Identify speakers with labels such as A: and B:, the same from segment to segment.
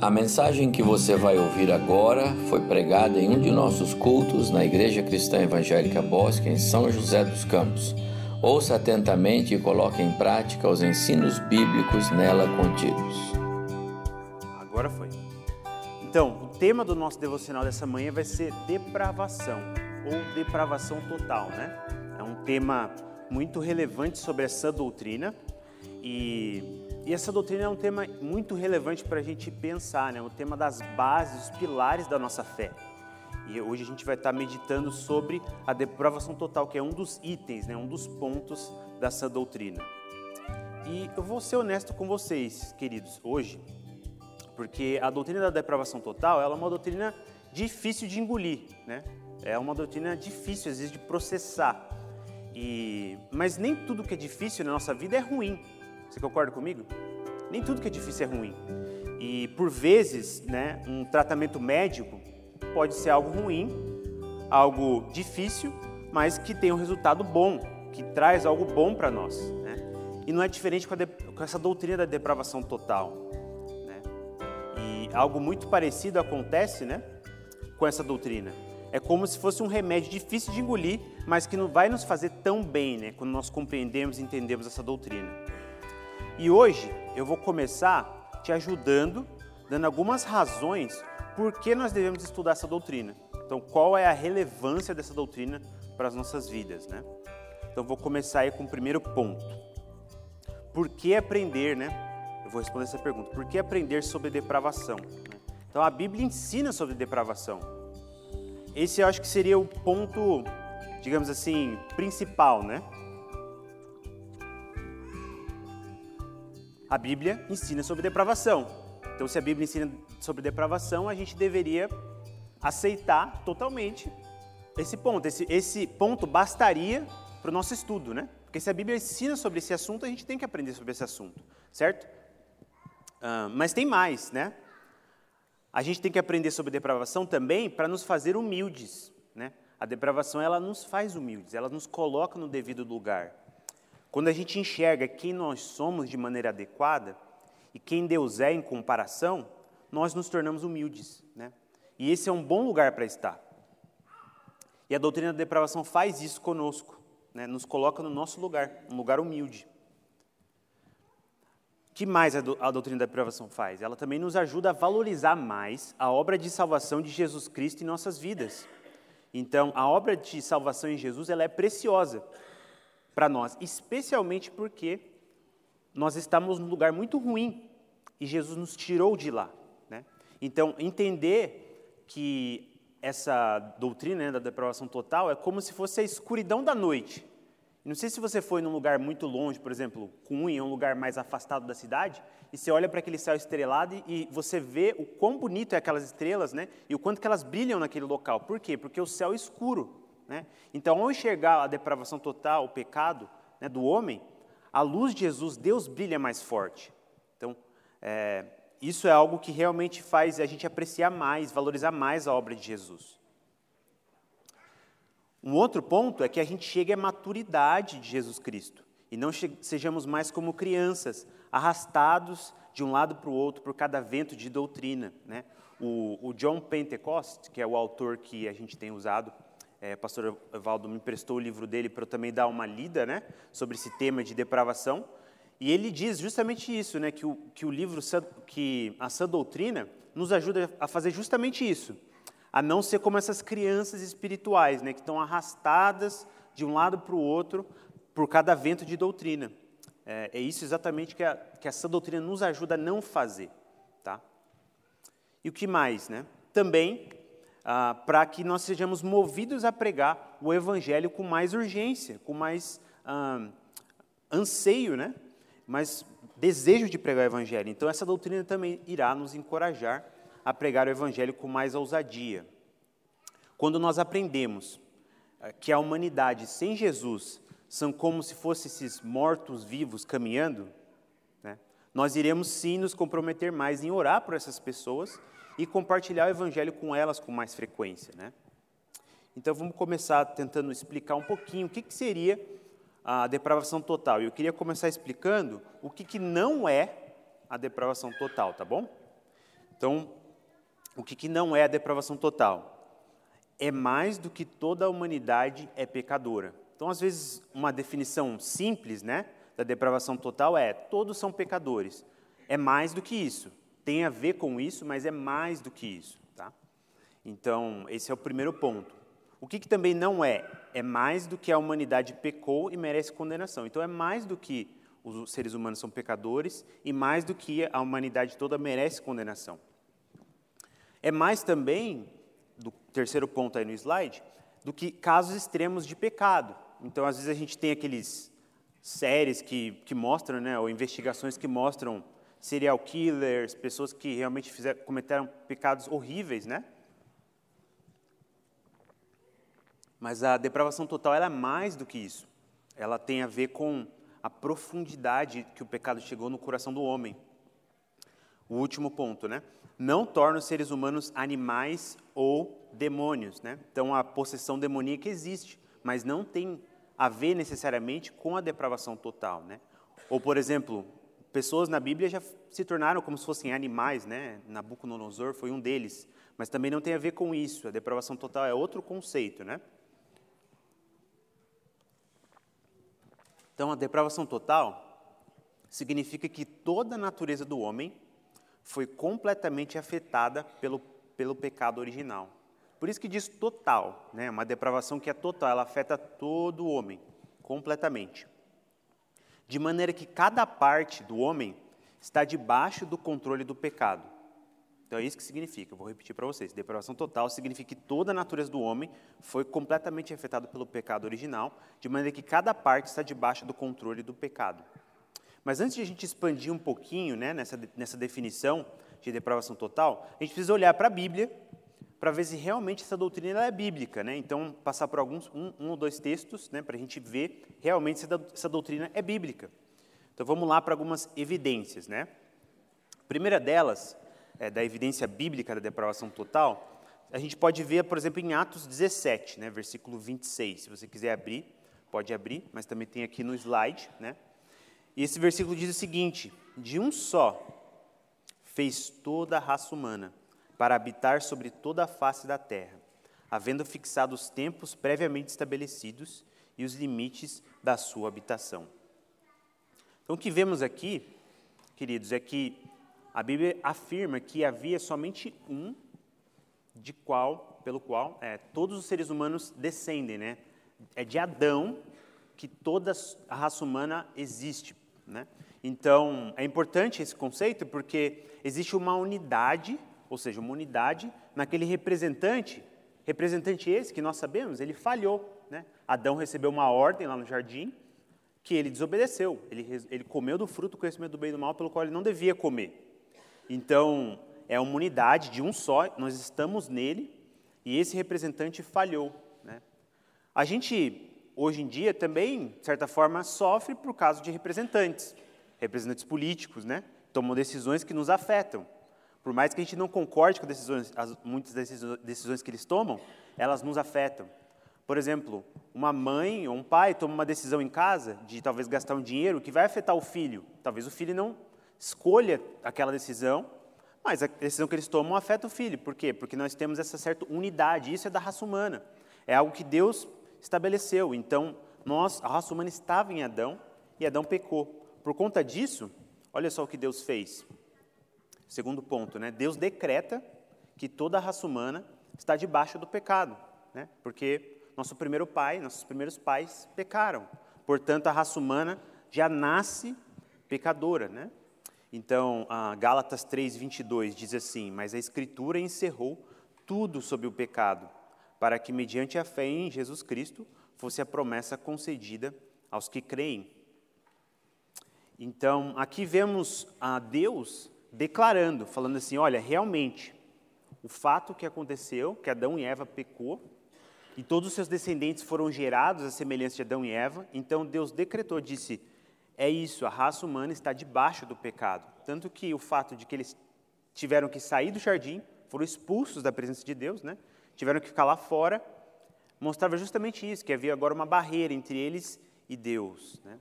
A: A mensagem que você vai ouvir agora foi pregada em um de nossos cultos na Igreja Cristã Evangélica Bosque, em São José dos Campos. Ouça atentamente e coloque em prática os ensinos bíblicos nela contidos.
B: Agora foi. Então, o tema do nosso devocional dessa manhã vai ser depravação ou depravação total, né? É um tema muito relevante sobre essa doutrina e e essa doutrina é um tema muito relevante para a gente pensar, né? O tema das bases, os pilares da nossa fé. E hoje a gente vai estar meditando sobre a depravação total, que é um dos itens, né? um dos pontos dessa doutrina. E eu vou ser honesto com vocês, queridos, hoje, porque a doutrina da depravação total ela é uma doutrina difícil de engolir, né? É uma doutrina difícil, às vezes, de processar. E... Mas nem tudo que é difícil na nossa vida é ruim. Você concorda comigo? Nem tudo que é difícil é ruim. E por vezes, né, um tratamento médico pode ser algo ruim, algo difícil, mas que tem um resultado bom, que traz algo bom para nós. Né? E não é diferente com, com, essa doutrina da depravação total. Né? E algo muito parecido acontece né, com essa doutrina. É como se fosse um remédio difícil de engolir, mas que não vai nos fazer tão bem né, quando nós compreendemos e entendemos essa doutrina. E hoje eu vou começar te ajudando, dando algumas razões por que nós devemos estudar essa doutrina. Então, qual é a relevância dessa doutrina para as nossas vidas, né? Então, vou começar aí com o primeiro ponto. Por que aprender, né? Eu vou responder essa pergunta. Por que aprender sobre depravação? Então, a Bíblia ensina sobre depravação. Esse eu acho que seria o ponto, digamos assim, principal, né? A Bíblia ensina sobre depravação. Então, se a Bíblia ensina sobre depravação, a gente deveria aceitar totalmente esse ponto. Esse, esse ponto bastaria para o nosso estudo, né? Porque se a Bíblia ensina sobre esse assunto, a gente tem que aprender sobre esse assunto, certo? Uh, mas tem mais, né? A gente tem que aprender sobre depravação também para nos fazer humildes, né? A depravação ela nos faz humildes, ela nos coloca no devido lugar. Quando a gente enxerga quem nós somos de maneira adequada e quem Deus é em comparação, nós nos tornamos humildes. Né? E esse é um bom lugar para estar. E a doutrina da depravação faz isso conosco, né? nos coloca no nosso lugar, um lugar humilde. O que mais a, do, a doutrina da depravação faz? Ela também nos ajuda a valorizar mais a obra de salvação de Jesus Cristo em nossas vidas. Então, a obra de salvação em Jesus ela é preciosa para nós, especialmente porque nós estamos num lugar muito ruim e Jesus nos tirou de lá. Né? Então, entender que essa doutrina né, da depravação total é como se fosse a escuridão da noite. Não sei se você foi num lugar muito longe, por exemplo, Cunha, um lugar mais afastado da cidade, e você olha para aquele céu estrelado e você vê o quão bonito é aquelas estrelas, né? E o quanto que elas brilham naquele local. Por quê? Porque o céu é escuro. Né? Então, ao enxergar a depravação total, o pecado né, do homem, a luz de Jesus, Deus brilha mais forte. Então, é, isso é algo que realmente faz a gente apreciar mais, valorizar mais a obra de Jesus. Um outro ponto é que a gente chegue à maturidade de Jesus Cristo e não sejamos mais como crianças, arrastados de um lado para o outro por cada vento de doutrina. Né? O, o John Pentecost, que é o autor que a gente tem usado é, pastor Evaldo me emprestou o livro dele para eu também dar uma lida né, sobre esse tema de depravação. E ele diz justamente isso, né, que, o, que o livro, que a sã doutrina, nos ajuda a fazer justamente isso. A não ser como essas crianças espirituais, né, que estão arrastadas de um lado para o outro por cada vento de doutrina. É, é isso exatamente que a, que a sã doutrina nos ajuda a não fazer. Tá? E o que mais? Né? Também ah, para que nós sejamos movidos a pregar o Evangelho com mais urgência, com mais ah, anseio, né? mais desejo de pregar o Evangelho. Então, essa doutrina também irá nos encorajar a pregar o Evangelho com mais ousadia. Quando nós aprendemos ah, que a humanidade sem Jesus são como se fossem esses mortos vivos caminhando, né? nós iremos sim nos comprometer mais em orar por essas pessoas e compartilhar o Evangelho com elas com mais frequência. Né? Então vamos começar tentando explicar um pouquinho o que, que seria a depravação total. Eu queria começar explicando o que, que não é a depravação total, tá bom? Então, o que, que não é a depravação total? É mais do que toda a humanidade é pecadora. Então, às vezes, uma definição simples né, da depravação total é: todos são pecadores. É mais do que isso. Tem a ver com isso, mas é mais do que isso. Tá? Então, esse é o primeiro ponto. O que, que também não é? É mais do que a humanidade pecou e merece condenação. Então, é mais do que os seres humanos são pecadores e mais do que a humanidade toda merece condenação. É mais também, do terceiro ponto aí no slide, do que casos extremos de pecado. Então, às vezes a gente tem aqueles séries que, que mostram, né, ou investigações que mostram serial killers, pessoas que realmente fizeram, cometeram pecados horríveis, né? Mas a depravação total é mais do que isso. Ela tem a ver com a profundidade que o pecado chegou no coração do homem. O último ponto, né? Não torna os seres humanos animais ou demônios, né? Então a possessão demoníaca existe, mas não tem a ver necessariamente com a depravação total, né? Ou por exemplo, pessoas na Bíblia já se tornaram como se fossem animais, né? Nabucodonosor foi um deles, mas também não tem a ver com isso. A depravação total é outro conceito, né? Então, a depravação total significa que toda a natureza do homem foi completamente afetada pelo, pelo pecado original. Por isso que diz total, né? uma depravação que é total, ela afeta todo o homem, completamente. De maneira que cada parte do homem está debaixo do controle do pecado. Então é isso que significa, eu vou repetir para vocês. Depravação total significa que toda a natureza do homem foi completamente afetada pelo pecado original, de maneira que cada parte está debaixo do controle do pecado. Mas antes de a gente expandir um pouquinho né, nessa, nessa definição de depravação total, a gente precisa olhar para a Bíblia para ver se realmente essa doutrina é bíblica. Né? Então, passar por alguns, um, um ou dois textos né, para a gente ver realmente se essa doutrina é bíblica. Então, vamos lá para algumas evidências. Né? A primeira delas é, da evidência bíblica da depravação total, a gente pode ver, por exemplo, em Atos 17, né, versículo 26. Se você quiser abrir, pode abrir, mas também tem aqui no slide. Né? E esse versículo diz o seguinte: De um só fez toda a raça humana para habitar sobre toda a face da terra, havendo fixado os tempos previamente estabelecidos e os limites da sua habitação. Então, o que vemos aqui, queridos, é que a Bíblia afirma que havia somente um de qual, pelo qual é, todos os seres humanos descendem, né? É de Adão que toda a raça humana existe, né? Então, é importante esse conceito porque existe uma unidade, ou seja, uma unidade naquele representante, representante esse que nós sabemos, ele falhou, né? Adão recebeu uma ordem lá no jardim que ele desobedeceu, ele, ele comeu do fruto do conhecimento do bem e do mal pelo qual ele não devia comer. Então, é uma unidade de um só, nós estamos nele e esse representante falhou. Né? A gente, hoje em dia, também, de certa forma, sofre por causa de representantes, representantes políticos, né? tomam decisões que nos afetam. Por mais que a gente não concorde com decisões, as, muitas decisões que eles tomam, elas nos afetam. Por exemplo, uma mãe ou um pai toma uma decisão em casa de talvez gastar um dinheiro que vai afetar o filho. Talvez o filho não escolha aquela decisão, mas a decisão que eles tomam afeta o filho. Por quê? Porque nós temos essa certa unidade, isso é da raça humana. É algo que Deus estabeleceu. Então, nós, a raça humana estava em Adão e Adão pecou. Por conta disso, olha só o que Deus fez. Segundo ponto, né? Deus decreta que toda a raça humana está debaixo do pecado, né? Porque nosso primeiro pai, nossos primeiros pais pecaram. Portanto, a raça humana já nasce pecadora, né? Então, Gálatas 3, 22 diz assim: Mas a Escritura encerrou tudo sobre o pecado, para que, mediante a fé em Jesus Cristo, fosse a promessa concedida aos que creem. Então, aqui vemos a Deus declarando, falando assim: olha, realmente, o fato que aconteceu, que Adão e Eva pecou, e todos os seus descendentes foram gerados à semelhança de Adão e Eva, então Deus decretou, disse: é isso, a raça humana está debaixo do pecado. Tanto que o fato de que eles tiveram que sair do jardim, foram expulsos da presença de Deus, né? tiveram que ficar lá fora, mostrava justamente isso, que havia agora uma barreira entre eles e Deus. Né?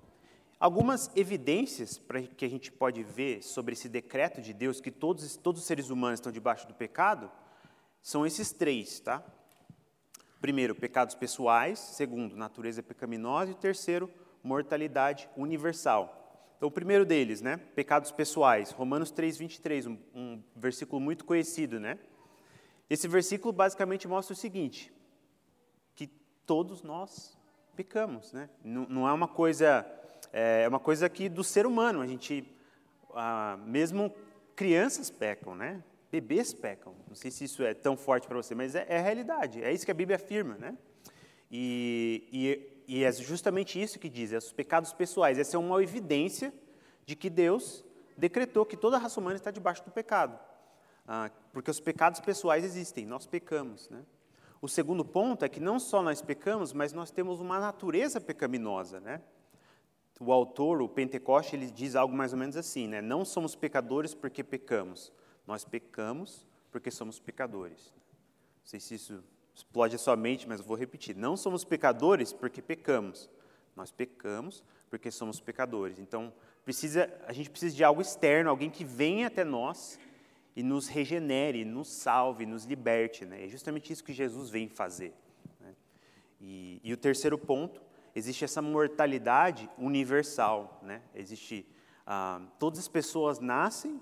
B: Algumas evidências para que a gente pode ver sobre esse decreto de Deus que todos, todos os seres humanos estão debaixo do pecado são esses três, tá? Primeiro, pecados pessoais. Segundo, natureza pecaminosa. E terceiro, mortalidade universal. Então, o primeiro deles, né? Pecados pessoais. Romanos 3, 23, um, um versículo muito conhecido, né? Esse versículo basicamente mostra o seguinte: que todos nós pecamos, né? Não é uma coisa, é uma coisa aqui do ser humano. A gente, ah, mesmo crianças pecam, né? Bebês pecam. Não sei se isso é tão forte para você, mas é, é, a realidade. É isso que a Bíblia afirma, né? E, e, e é justamente isso que diz, é os pecados pessoais. Essa é uma evidência de que Deus decretou que toda a raça humana está debaixo do pecado. Ah, porque os pecados pessoais existem, nós pecamos. Né? O segundo ponto é que não só nós pecamos, mas nós temos uma natureza pecaminosa. Né? O autor, o Pentecoste, ele diz algo mais ou menos assim: né? não somos pecadores porque pecamos, nós pecamos porque somos pecadores. Não sei se isso explode a sua mente, mas eu vou repetir: não somos pecadores porque pecamos, nós pecamos porque somos pecadores. Então, precisa, a gente precisa de algo externo, alguém que venha até nós e nos regenere, nos salve, nos liberte. Né? É justamente isso que Jesus vem fazer. Né? E, e, o terceiro ponto, existe essa mortalidade universal. Né? Existe, ah, todas as pessoas nascem,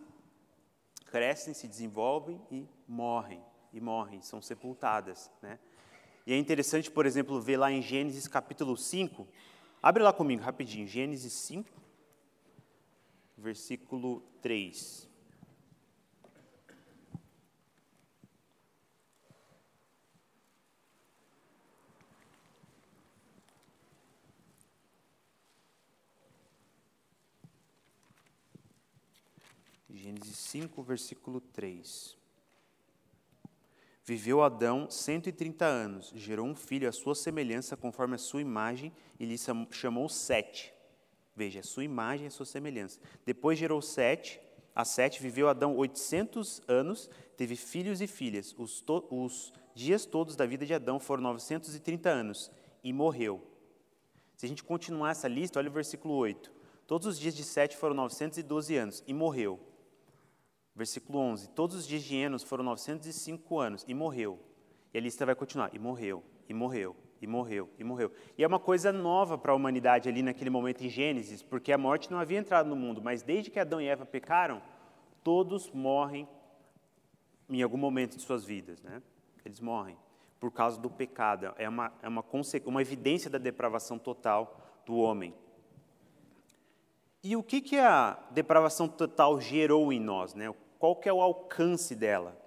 B: crescem, se desenvolvem e morrem, e morrem, são sepultadas. Né? E é interessante, por exemplo, ver lá em Gênesis capítulo 5, abre lá comigo rapidinho, Gênesis 5, versículo 3. Gênesis 5, versículo 3. Viveu Adão 130 anos, gerou um filho à sua semelhança, conforme a sua imagem, e lhe chamou Sete. Veja, a sua imagem e a sua semelhança. Depois gerou Sete, a Sete viveu Adão 800 anos, teve filhos e filhas. Os, to os dias todos da vida de Adão foram 930 anos, e morreu. Se a gente continuar essa lista, olha o versículo 8. Todos os dias de Sete foram 912 anos, e morreu. Versículo 11: Todos os dias de Enos foram 905 anos e morreu. E a lista vai continuar: e morreu, e morreu, e morreu, e morreu. E é uma coisa nova para a humanidade ali naquele momento em Gênesis, porque a morte não havia entrado no mundo, mas desde que Adão e Eva pecaram, todos morrem em algum momento de suas vidas, né? Eles morrem por causa do pecado. É uma, é uma, uma evidência da depravação total do homem. E o que, que a depravação total gerou em nós? Né? Qual que é o alcance dela?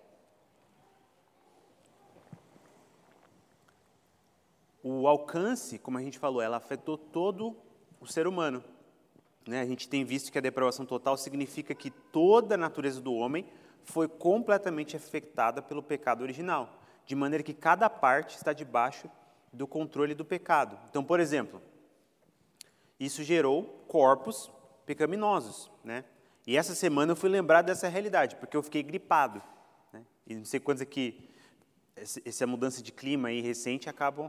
B: O alcance, como a gente falou, ela afetou todo o ser humano. Né? A gente tem visto que a depravação total significa que toda a natureza do homem foi completamente afetada pelo pecado original, de maneira que cada parte está debaixo do controle do pecado. Então, por exemplo, isso gerou corpos pecaminosos, né? E essa semana eu fui lembrado dessa realidade, porque eu fiquei gripado. Né? E não sei quantos aqui, essa mudança de clima aí recente, acabam,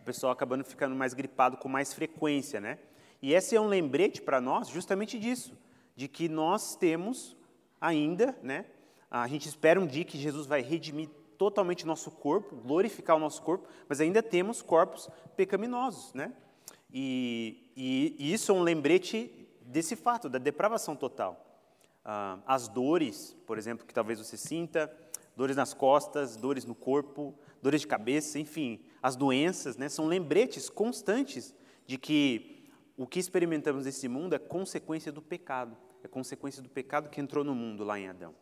B: o pessoal acabando ficando mais gripado com mais frequência. Né? E esse é um lembrete para nós justamente disso, de que nós temos ainda, né, a gente espera um dia que Jesus vai redimir totalmente nosso corpo, glorificar o nosso corpo, mas ainda temos corpos pecaminosos. Né? E, e, e isso é um lembrete desse fato, da depravação total. Ah, as dores, por exemplo, que talvez você sinta, dores nas costas, dores no corpo, dores de cabeça, enfim, as doenças, né, são lembretes constantes de que o que experimentamos nesse mundo é consequência do pecado, é consequência do pecado que entrou no mundo lá em Adão.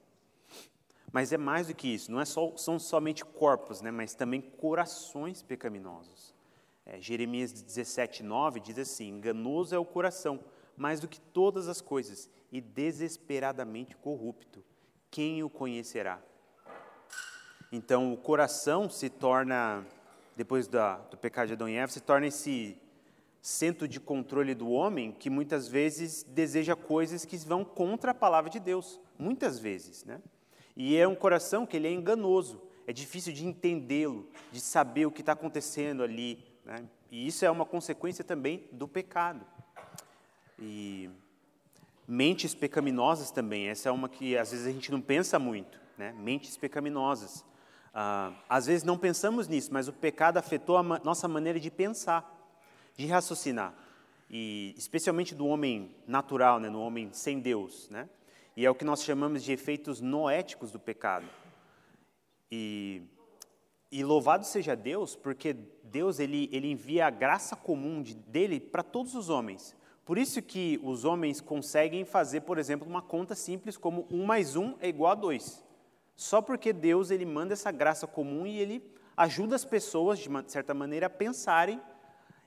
B: Mas é mais do que isso, não é só, são somente corpos, né, mas também corações pecaminosos. É, Jeremias 17, 9 diz assim: enganoso é o coração, mais do que todas as coisas, e desesperadamente corrupto. Quem o conhecerá? Então, o coração se torna, depois da, do pecado de Adão e Eva, se torna esse centro de controle do homem que muitas vezes deseja coisas que vão contra a palavra de Deus. Muitas vezes, né? E é um coração que ele é enganoso, é difícil de entendê-lo, de saber o que está acontecendo ali. Né? E isso é uma consequência também do pecado. E mentes pecaminosas também, essa é uma que às vezes a gente não pensa muito, né? Mentes pecaminosas. Ah, às vezes não pensamos nisso, mas o pecado afetou a ma nossa maneira de pensar, de raciocinar, e especialmente do homem natural, né? No homem sem Deus, né? E é o que nós chamamos de efeitos noéticos do pecado. E, e louvado seja Deus, porque Deus ele, ele envia a graça comum de, dele para todos os homens. Por isso que os homens conseguem fazer, por exemplo, uma conta simples como 1 mais 1 é igual a 2. Só porque Deus ele manda essa graça comum e ele ajuda as pessoas, de certa maneira, a pensarem.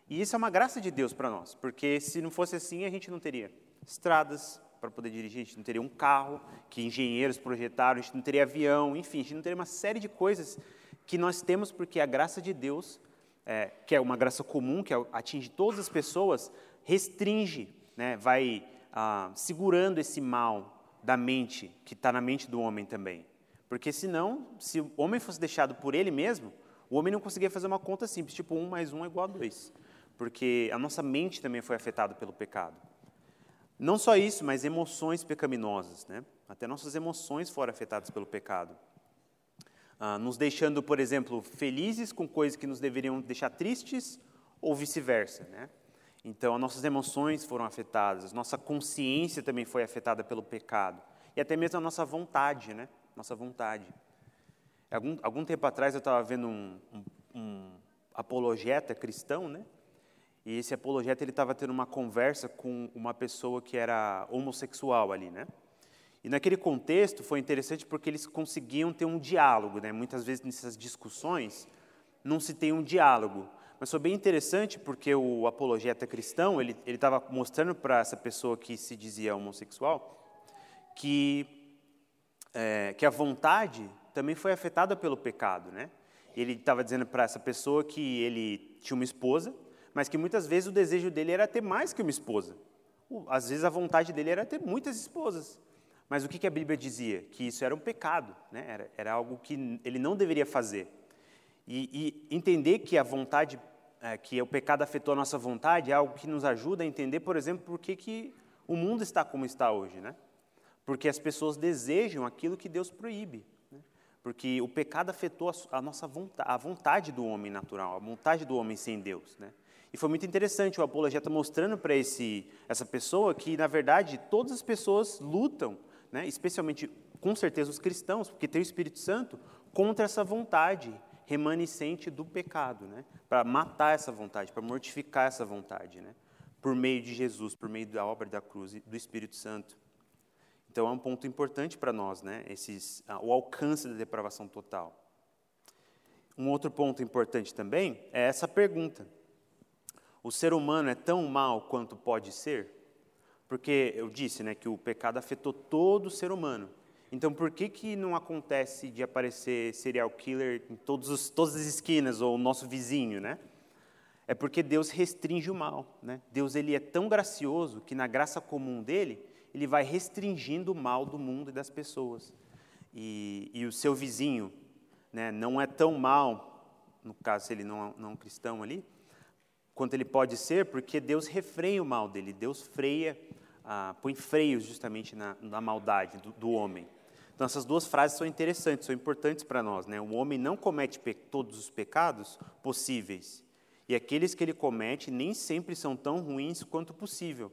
B: E isso é uma graça de Deus para nós, porque se não fosse assim, a gente não teria estradas, para poder dirigir, a gente não teria um carro que engenheiros projetaram, a gente não teria avião, enfim, a gente não teria uma série de coisas que nós temos porque a graça de Deus, é, que é uma graça comum, que atinge todas as pessoas, restringe, né, vai ah, segurando esse mal da mente, que está na mente do homem também. Porque senão, se o homem fosse deixado por ele mesmo, o homem não conseguia fazer uma conta simples, tipo 1 mais 1 é igual a 2. Porque a nossa mente também foi afetada pelo pecado. Não só isso, mas emoções pecaminosas. Né? Até nossas emoções foram afetadas pelo pecado. Ah, nos deixando, por exemplo, felizes com coisas que nos deveriam deixar tristes ou vice-versa. Né? Então, as nossas emoções foram afetadas, nossa consciência também foi afetada pelo pecado. E até mesmo a nossa vontade, né? Nossa vontade. Algum, algum tempo atrás eu estava vendo um, um, um apologeta cristão, né? E esse apologeta ele estava tendo uma conversa com uma pessoa que era homossexual ali, né? E naquele contexto foi interessante porque eles conseguiam ter um diálogo, né? Muitas vezes nessas discussões não se tem um diálogo, mas foi bem interessante porque o apologeta cristão ele estava mostrando para essa pessoa que se dizia homossexual que é, que a vontade também foi afetada pelo pecado, né? Ele estava dizendo para essa pessoa que ele tinha uma esposa mas que muitas vezes o desejo dele era ter mais que uma esposa. Às vezes a vontade dele era ter muitas esposas. Mas o que a Bíblia dizia? Que isso era um pecado, né? era, era algo que ele não deveria fazer. E, e entender que a vontade, é, que o pecado afetou a nossa vontade, é algo que nos ajuda a entender, por exemplo, por que, que o mundo está como está hoje. Né? Porque as pessoas desejam aquilo que Deus proíbe. Né? Porque o pecado afetou a, nossa vontade, a vontade do homem natural, a vontade do homem sem Deus. Né? E foi muito interessante o apologeta mostrando para essa pessoa que, na verdade, todas as pessoas lutam, né, especialmente, com certeza, os cristãos, porque tem o Espírito Santo, contra essa vontade remanescente do pecado, né, para matar essa vontade, para mortificar essa vontade, né, por meio de Jesus, por meio da obra da cruz e do Espírito Santo. Então é um ponto importante para nós, né, esses, o alcance da depravação total. Um outro ponto importante também é essa pergunta o ser humano é tão mal quanto pode ser? Porque eu disse né, que o pecado afetou todo o ser humano. Então, por que, que não acontece de aparecer serial killer em todos os, todas as esquinas, ou o nosso vizinho, né? É porque Deus restringe o mal. Né? Deus ele é tão gracioso que, na graça comum dele, ele vai restringindo o mal do mundo e das pessoas. E, e o seu vizinho né, não é tão mal, no caso, se ele não é, não é um cristão ali, quanto ele pode ser, porque Deus refreia o mal dele, Deus freia, ah, põe freios justamente na, na maldade do, do, homem. Então, essas duas frases são interessantes, são importantes para nós. Né? O homem não comete todos os pecados possíveis, e aqueles que ele comete nem sempre são tão ruins quanto possível.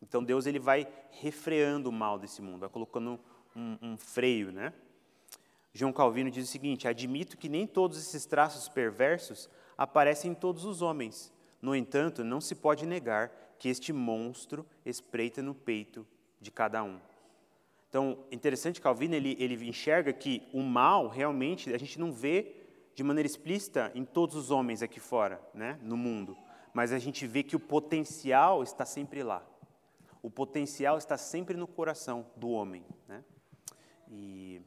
B: Então, Deus ele vai refreando o mal desse mundo, vai colocando um, um freio. Né? João Calvino diz o seguinte: admito que nem todos esses traços perversos aparecem em todos os homens, no entanto, não se pode negar que este monstro espreita no peito de cada um. Então, interessante, Calvino ele, ele enxerga que o mal realmente a gente não vê de maneira explícita em todos os homens aqui fora, né, no mundo, mas a gente vê que o potencial está sempre lá. O potencial está sempre no coração do homem, né? E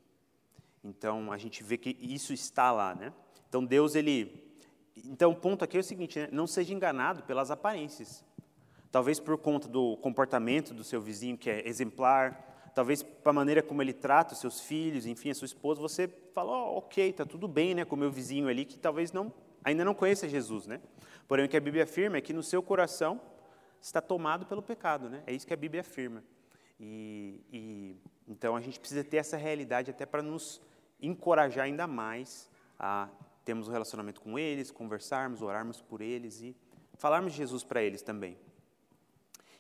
B: então a gente vê que isso está lá, né? Então Deus ele então, o ponto aqui é o seguinte: né? não seja enganado pelas aparências. Talvez por conta do comportamento do seu vizinho, que é exemplar, talvez para a maneira como ele trata os seus filhos, enfim, a sua esposa, você fala: oh, ok, está tudo bem né, com o meu vizinho ali, que talvez não, ainda não conheça Jesus. Né? Porém, o que a Bíblia afirma é que no seu coração está tomado pelo pecado, né? É isso que a Bíblia afirma. E, e então a gente precisa ter essa realidade até para nos encorajar ainda mais a termos um relacionamento com eles, conversarmos, orarmos por eles e falarmos de Jesus para eles também.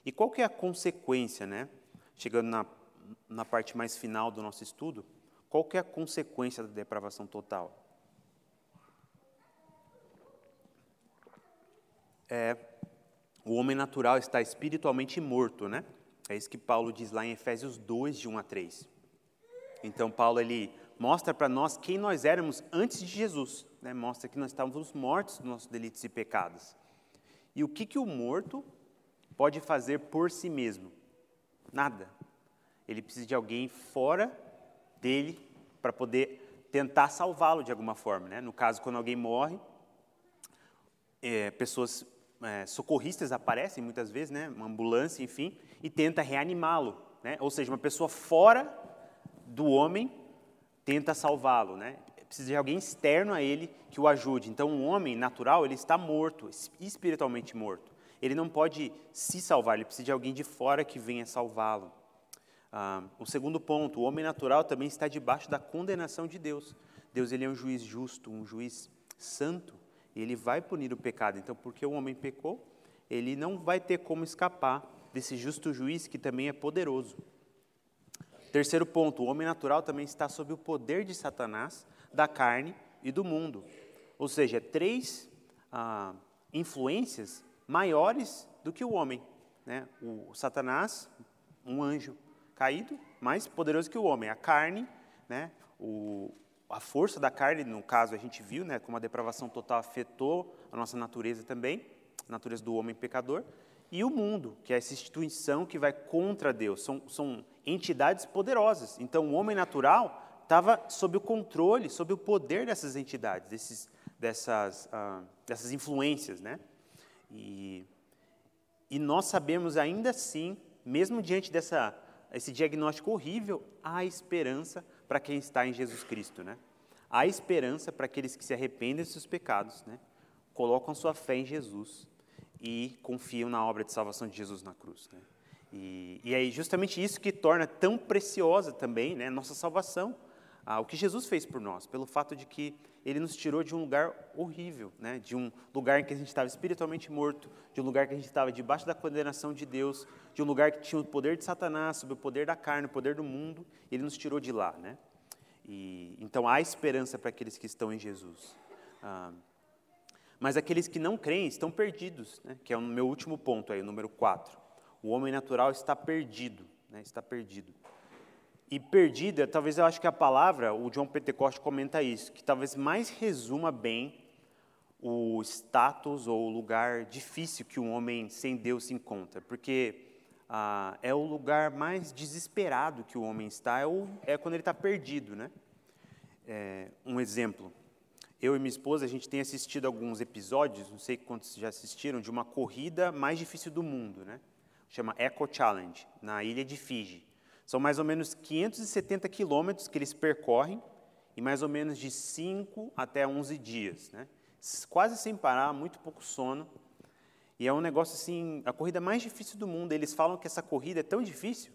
B: E qual que é a consequência, né? Chegando na, na parte mais final do nosso estudo, qual é a consequência da depravação total? É, o homem natural está espiritualmente morto, né? É isso que Paulo diz lá em Efésios 2, de 1 a 3. Então, Paulo ele mostra para nós quem nós éramos antes de Jesus, né? mostra que nós estávamos mortos dos nossos delitos e pecados. E o que, que o morto pode fazer por si mesmo? Nada. Ele precisa de alguém fora dele para poder tentar salvá-lo de alguma forma. Né? No caso, quando alguém morre, é, pessoas é, socorristas aparecem muitas vezes, né? uma ambulância, enfim, e tenta reanimá-lo. Né? Ou seja, uma pessoa fora do homem tenta salvá-lo. Né? Precisa de alguém externo a ele que o ajude. Então, um homem natural, ele está morto, espiritualmente morto. Ele não pode se salvar, ele precisa de alguém de fora que venha salvá-lo. Ah, o segundo ponto, o homem natural também está debaixo da condenação de Deus. Deus ele é um juiz justo, um juiz santo, e ele vai punir o pecado. Então, porque o homem pecou, ele não vai ter como escapar desse justo juiz que também é poderoso. Terceiro ponto, o homem natural também está sob o poder de Satanás, da carne e do mundo. Ou seja, três ah, influências maiores do que o homem. Né? O Satanás, um anjo caído, mais poderoso que o homem. A carne, né? o, a força da carne, no caso a gente viu, né, como a depravação total afetou a nossa natureza também, a natureza do homem pecador, e o mundo, que é essa instituição que vai contra Deus, são, são entidades poderosas. Então o homem natural estava sob o controle, sob o poder dessas entidades, desses, dessas, ah, dessas influências, né? E, e nós sabemos ainda assim, mesmo diante dessa esse diagnóstico horrível, há esperança para quem está em Jesus Cristo, né? Há esperança para aqueles que se arrependem dos seus pecados, né? Colocam sua fé em Jesus e confiam na obra de salvação de Jesus na cruz, né? E, e é justamente isso que torna tão preciosa também, né, nossa salvação, ah, o que Jesus fez por nós, pelo fato de que Ele nos tirou de um lugar horrível, né, de um lugar em que a gente estava espiritualmente morto, de um lugar que a gente estava debaixo da condenação de Deus, de um lugar que tinha o poder de Satanás, sob o poder da carne, o poder do mundo, Ele nos tirou de lá, né? E, então há esperança para aqueles que estão em Jesus. Ah, mas aqueles que não creem estão perdidos, né? que é o meu último ponto aí, o número 4. O homem natural está perdido, né? está perdido. E perdida, talvez eu acho que a palavra, o John Pentecoste comenta isso, que talvez mais resuma bem o status ou o lugar difícil que um homem sem Deus se encontra, porque ah, é o lugar mais desesperado que o homem está, é, o, é quando ele está perdido, né? É, um exemplo, eu e minha esposa, a gente tem assistido alguns episódios, não sei quantos já assistiram, de uma corrida mais difícil do mundo, né? Chama Eco Challenge, na ilha de Fiji. São mais ou menos 570 quilômetros que eles percorrem em mais ou menos de 5 até 11 dias, né? Quase sem parar, muito pouco sono. E é um negócio assim, a corrida mais difícil do mundo. Eles falam que essa corrida é tão difícil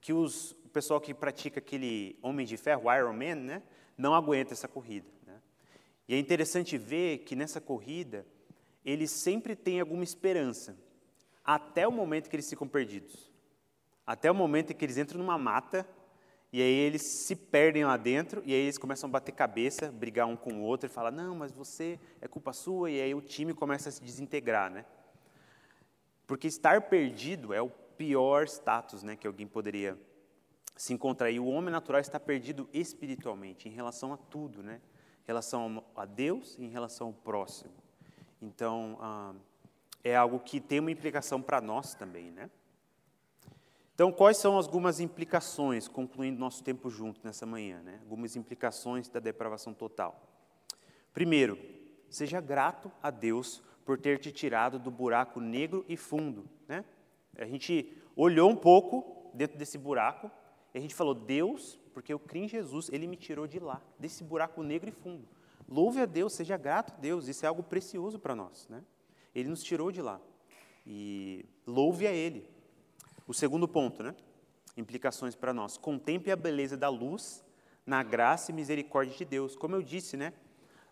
B: que os, o pessoal que pratica aquele Homem de Ferro, Iron Man, né, não aguenta essa corrida. Né? E é interessante ver que nessa corrida eles sempre têm alguma esperança, até o momento que eles ficam perdidos. Até o momento em que eles entram numa mata e aí eles se perdem lá dentro e aí eles começam a bater cabeça, brigar um com o outro e falar: "Não, mas você é culpa sua". E aí o time começa a se desintegrar, né? Porque estar perdido é o pior status né, que alguém poderia se encontrar. E o homem natural está perdido espiritualmente, em relação a tudo, né? em relação a Deus e em relação ao próximo. Então, ah, é algo que tem uma implicação para nós também. Né? Então, quais são algumas implicações, concluindo nosso tempo junto nessa manhã? Né? Algumas implicações da depravação total. Primeiro, seja grato a Deus por ter te tirado do buraco negro e fundo. Né? A gente olhou um pouco dentro desse buraco e a gente falou: Deus, porque eu criei em Jesus, Ele me tirou de lá, desse buraco negro e fundo. Louve a Deus, seja grato a Deus, isso é algo precioso para nós. Né? Ele nos tirou de lá. e louve a Ele. O segundo ponto, né? Implicações para nós. Contemple a beleza da luz na graça e misericórdia de Deus. Como eu disse, né?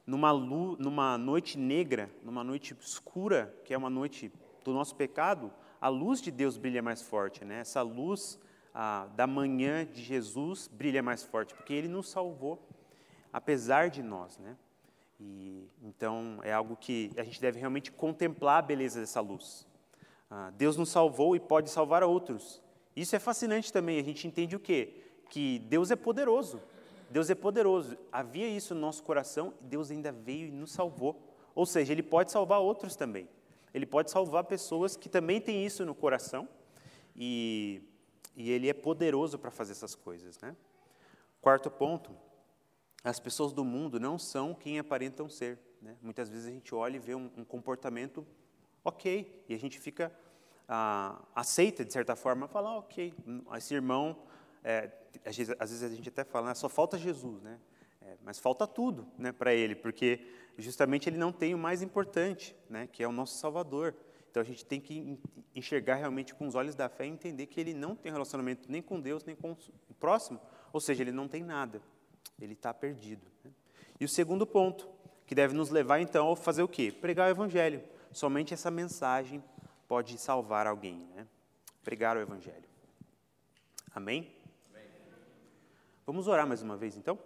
B: Numa, numa noite negra, numa noite escura, que é uma noite do nosso pecado, a luz de Deus brilha mais forte, né? Essa luz ah, da manhã de Jesus brilha mais forte, porque Ele nos salvou, apesar de nós, né? E, então, é algo que a gente deve realmente contemplar a beleza dessa luz. Ah, Deus nos salvou e pode salvar outros. Isso é fascinante também. A gente entende o quê? Que Deus é poderoso. Deus é poderoso. Havia isso no nosso coração e Deus ainda veio e nos salvou. Ou seja, Ele pode salvar outros também. Ele pode salvar pessoas que também têm isso no coração e, e Ele é poderoso para fazer essas coisas. Né? Quarto ponto: as pessoas do mundo não são quem aparentam ser. Né? Muitas vezes a gente olha e vê um, um comportamento ok, e a gente fica ah, aceita de certa forma, falar ok, esse irmão, é, às, vezes, às, vezes, a gente até fala, né, só falta Jesus, né? É, mas falta tudo, né, para ele, porque justamente ele não tem o mais importante, né, que é o nosso Salvador. Então a gente tem que enxergar realmente com os olhos da fé e entender que ele não tem relacionamento nem com Deus nem com o próximo, ou seja, ele não tem nada ele está perdido. Né? E o segundo ponto, que deve nos levar então a fazer o quê? Pregar o Evangelho. Somente essa mensagem pode salvar alguém. Né? Pregar o Evangelho. Amém? Vamos orar mais uma vez então?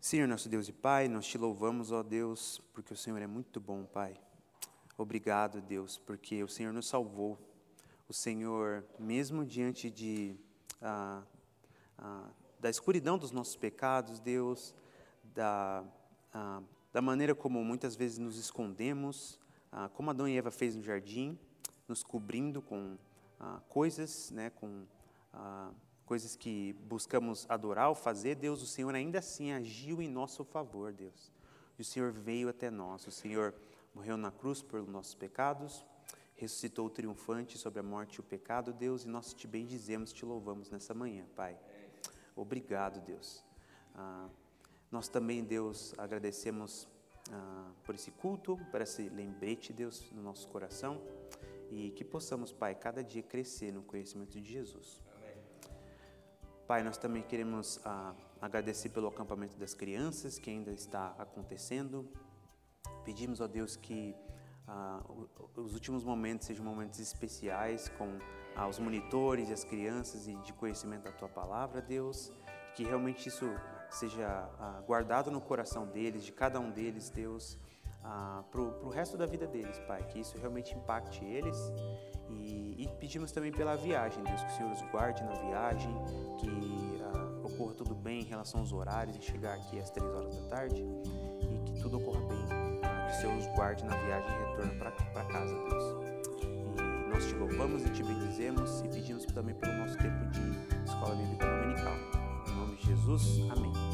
B: Senhor, nosso Deus e Pai, nós te louvamos, ó Deus, porque o Senhor é muito bom, Pai. Obrigado, Deus, porque o Senhor nos salvou o Senhor, mesmo diante de, ah, ah, da escuridão dos nossos pecados, Deus, da, ah, da maneira como muitas vezes nos escondemos, ah, como Adão e Eva fez no jardim, nos cobrindo com ah, coisas, né, com ah, coisas que buscamos adorar ou fazer, Deus, o Senhor ainda assim agiu em nosso favor, Deus. E o Senhor veio até nós, o Senhor morreu na cruz por nossos pecados, ressuscitou triunfante sobre a morte e o pecado, Deus, e nós te bendizemos, te louvamos nessa manhã, Pai. Obrigado, Deus. Ah, nós também, Deus, agradecemos ah, por esse culto, por esse lembrete, Deus, no nosso coração, e que possamos, Pai, cada dia crescer no conhecimento de Jesus. Pai, nós também queremos ah, agradecer pelo acampamento das crianças que ainda está acontecendo. Pedimos, ó Deus, que ah, os últimos momentos sejam momentos especiais com ah, os monitores e as crianças e de conhecimento da Tua Palavra, Deus. Que realmente isso seja ah, guardado no coração deles, de cada um deles, Deus, ah, para o resto da vida deles, Pai. Que isso realmente impacte eles. E, e, pedimos também pela viagem, Deus, que o Senhor os guarde na viagem, que ah, ocorra tudo bem em relação aos horários e chegar aqui às três horas da tarde e que tudo ocorra bem que o Senhor os guarde na viagem e retorno para casa, Deus. E nós te louvamos e te bendizemos e pedimos também pelo nosso tempo de escola bíblica dominical. Jesus. Amém.